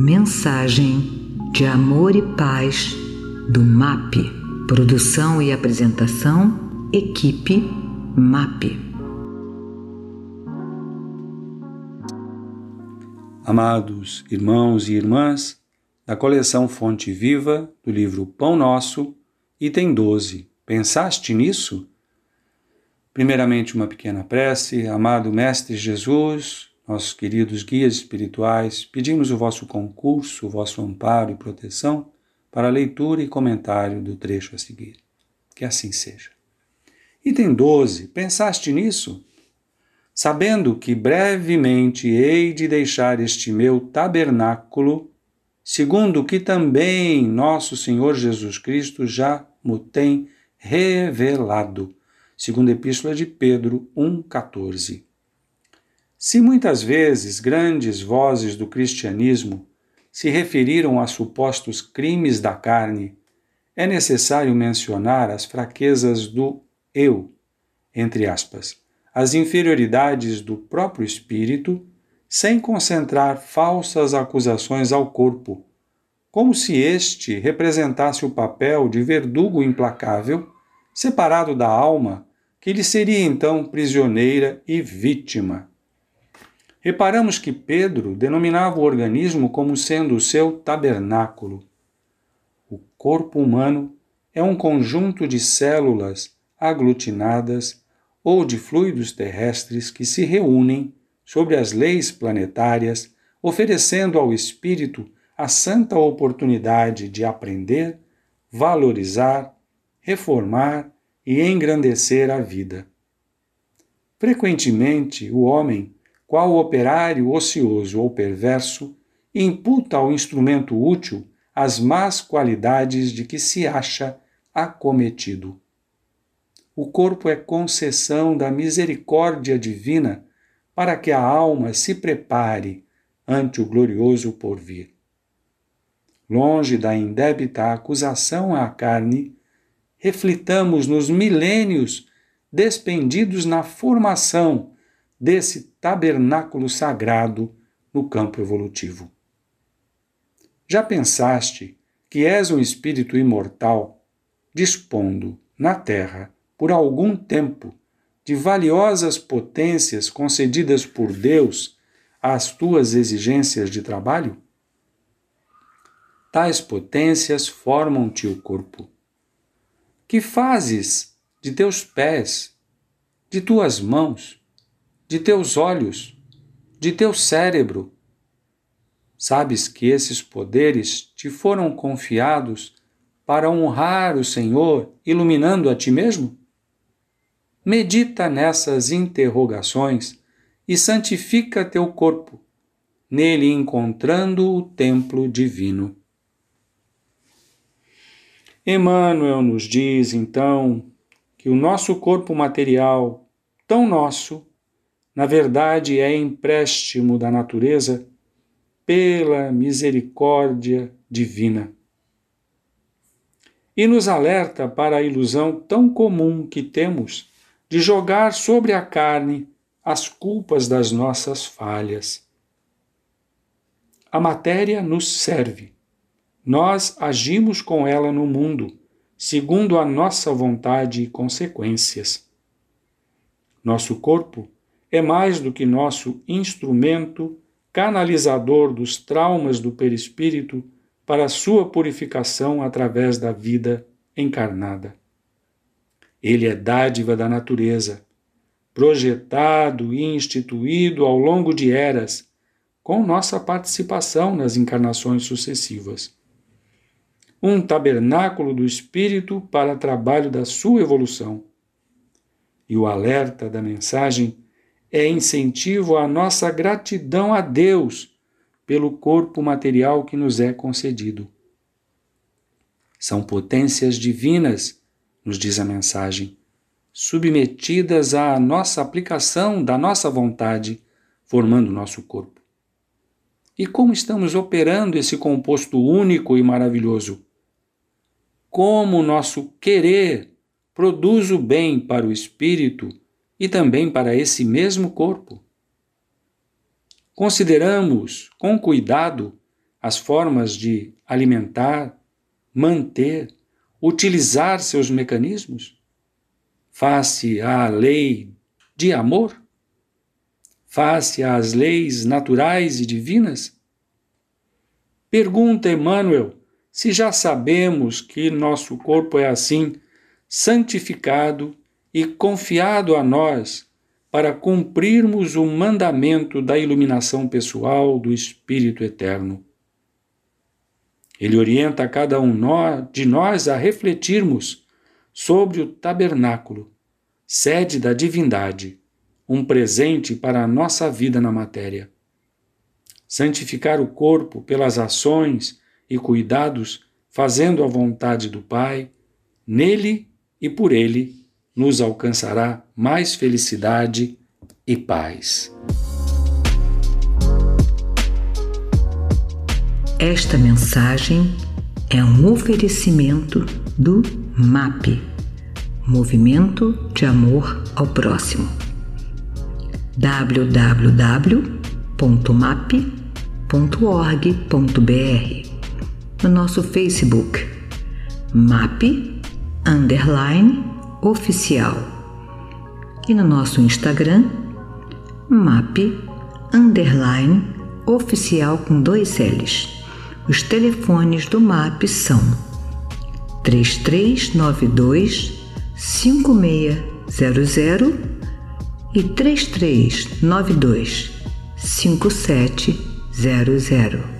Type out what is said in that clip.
Mensagem de amor e paz do MAP. Produção e apresentação, equipe MAP. Amados irmãos e irmãs, da coleção Fonte Viva do livro Pão Nosso, item 12. Pensaste nisso? Primeiramente, uma pequena prece. Amado Mestre Jesus, nossos queridos guias espirituais, pedimos o vosso concurso, o vosso amparo e proteção para a leitura e comentário do trecho a seguir. Que assim seja. Item 12. Pensaste nisso? Sabendo que brevemente hei de deixar este meu tabernáculo, segundo que também nosso Senhor Jesus Cristo já mo tem revelado. Segundo a Epístola de Pedro 1,14. Se muitas vezes grandes vozes do cristianismo se referiram a supostos crimes da carne, é necessário mencionar as fraquezas do eu, entre aspas, as inferioridades do próprio espírito, sem concentrar falsas acusações ao corpo, como se este representasse o papel de verdugo implacável, separado da alma, que lhe seria então prisioneira e vítima. Reparamos que Pedro denominava o organismo como sendo o seu tabernáculo. O corpo humano é um conjunto de células aglutinadas ou de fluidos terrestres que se reúnem sobre as leis planetárias, oferecendo ao espírito a santa oportunidade de aprender, valorizar, reformar e engrandecer a vida. Frequentemente, o homem qual operário ocioso ou perverso imputa ao instrumento útil as más qualidades de que se acha acometido. O corpo é concessão da misericórdia divina para que a alma se prepare ante o glorioso porvir. Longe da indébita acusação à carne, reflitamos nos milênios despendidos na formação desse tabernáculo sagrado no campo evolutivo. Já pensaste que és um espírito imortal, dispondo na Terra, por algum tempo, de valiosas potências concedidas por Deus às tuas exigências de trabalho? Tais potências formam-te o corpo. Que fazes de teus pés, de tuas mãos, de teus olhos, de teu cérebro. Sabes que esses poderes te foram confiados para honrar o Senhor, iluminando a ti mesmo? Medita nessas interrogações e santifica teu corpo, nele encontrando o templo divino. Emmanuel nos diz, então, que o nosso corpo material, tão nosso, na verdade é empréstimo da natureza pela misericórdia divina. E nos alerta para a ilusão tão comum que temos de jogar sobre a carne as culpas das nossas falhas. A matéria nos serve. Nós agimos com ela no mundo, segundo a nossa vontade e consequências. Nosso corpo é mais do que nosso instrumento canalizador dos traumas do perispírito para sua purificação através da vida encarnada. Ele é dádiva da natureza, projetado e instituído ao longo de eras, com nossa participação nas encarnações sucessivas. Um tabernáculo do espírito para trabalho da sua evolução. E o alerta da mensagem é incentivo à nossa gratidão a Deus pelo corpo material que nos é concedido. São potências divinas, nos diz a mensagem, submetidas à nossa aplicação da nossa vontade, formando nosso corpo. E como estamos operando esse composto único e maravilhoso? Como o nosso querer produz o bem para o espírito e também para esse mesmo corpo. Consideramos com cuidado as formas de alimentar, manter, utilizar seus mecanismos? Face à lei de amor? Face às leis naturais e divinas? Pergunta Emmanuel se já sabemos que nosso corpo é assim, santificado e confiado a nós para cumprirmos o mandamento da iluminação pessoal do Espírito Eterno. Ele orienta cada um de nós a refletirmos sobre o tabernáculo, sede da divindade, um presente para a nossa vida na matéria. Santificar o corpo pelas ações e cuidados, fazendo a vontade do Pai, nele e por ele nos alcançará mais felicidade e paz. Esta mensagem é um oferecimento do MAP Movimento de Amor ao Próximo. www.map.org.br No nosso Facebook MAP Underline Oficial e no nosso Instagram MAP Underline Oficial com dois L's. Os telefones do MAP são 3392 5600 e 3392 5700.